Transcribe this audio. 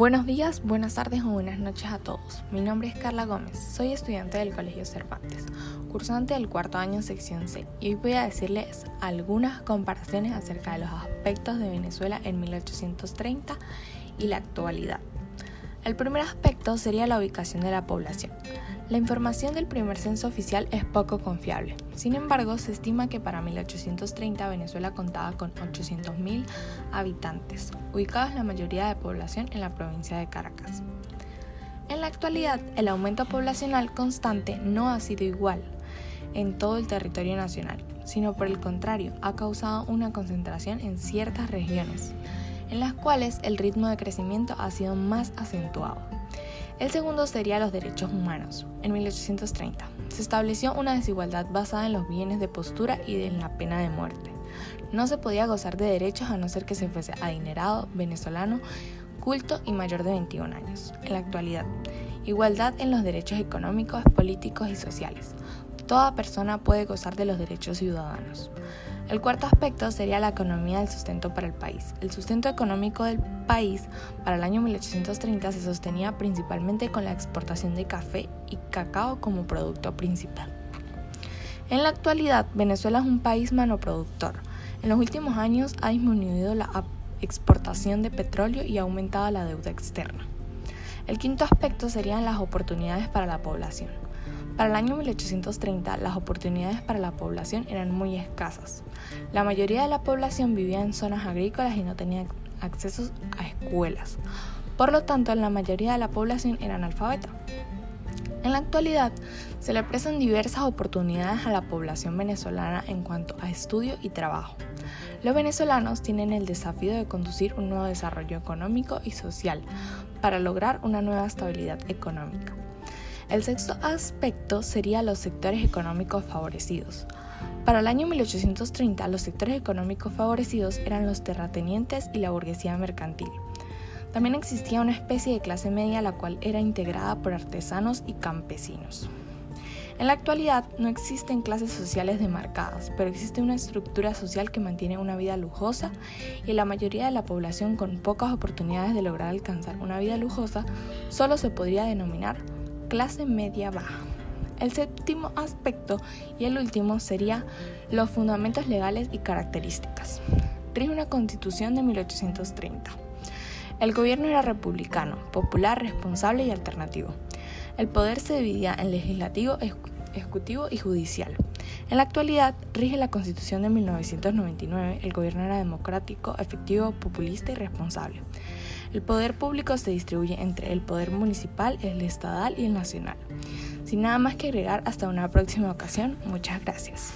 Buenos días, buenas tardes o buenas noches a todos. Mi nombre es Carla Gómez, soy estudiante del Colegio Cervantes, cursante del cuarto año sección C, y hoy voy a decirles algunas comparaciones acerca de los aspectos de Venezuela en 1830 y la actualidad. El primer aspecto sería la ubicación de la población. La información del primer censo oficial es poco confiable. Sin embargo, se estima que para 1830 Venezuela contaba con 800.000 habitantes, ubicados la mayoría de población en la provincia de Caracas. En la actualidad, el aumento poblacional constante no ha sido igual en todo el territorio nacional, sino por el contrario, ha causado una concentración en ciertas regiones en las cuales el ritmo de crecimiento ha sido más acentuado. El segundo sería los derechos humanos. En 1830 se estableció una desigualdad basada en los bienes de postura y en la pena de muerte. No se podía gozar de derechos a no ser que se fuese adinerado, venezolano, culto y mayor de 21 años. En la actualidad, igualdad en los derechos económicos, políticos y sociales. Toda persona puede gozar de los derechos ciudadanos. El cuarto aspecto sería la economía del sustento para el país. El sustento económico del país para el año 1830 se sostenía principalmente con la exportación de café y cacao como producto principal. En la actualidad, Venezuela es un país manoproductor. En los últimos años ha disminuido la exportación de petróleo y ha aumentado la deuda externa. El quinto aspecto serían las oportunidades para la población. Para el año 1830 las oportunidades para la población eran muy escasas. La mayoría de la población vivía en zonas agrícolas y no tenía acceso a escuelas. Por lo tanto, la mayoría de la población era analfabeta. En la actualidad, se le prestan diversas oportunidades a la población venezolana en cuanto a estudio y trabajo. Los venezolanos tienen el desafío de conducir un nuevo desarrollo económico y social para lograr una nueva estabilidad económica. El sexto aspecto sería los sectores económicos favorecidos. Para el año 1830, los sectores económicos favorecidos eran los terratenientes y la burguesía mercantil. También existía una especie de clase media la cual era integrada por artesanos y campesinos. En la actualidad no existen clases sociales demarcadas, pero existe una estructura social que mantiene una vida lujosa y la mayoría de la población con pocas oportunidades de lograr alcanzar una vida lujosa solo se podría denominar clase media baja. El séptimo aspecto y el último sería los fundamentos legales y características. Rige una constitución de 1830. El gobierno era republicano, popular, responsable y alternativo. El poder se dividía en legislativo, ejecutivo y judicial. En la actualidad rige la Constitución de 1999. El gobierno era democrático, efectivo, populista y responsable. El poder público se distribuye entre el poder municipal, el estatal y el nacional. Sin nada más que agregar, hasta una próxima ocasión, muchas gracias.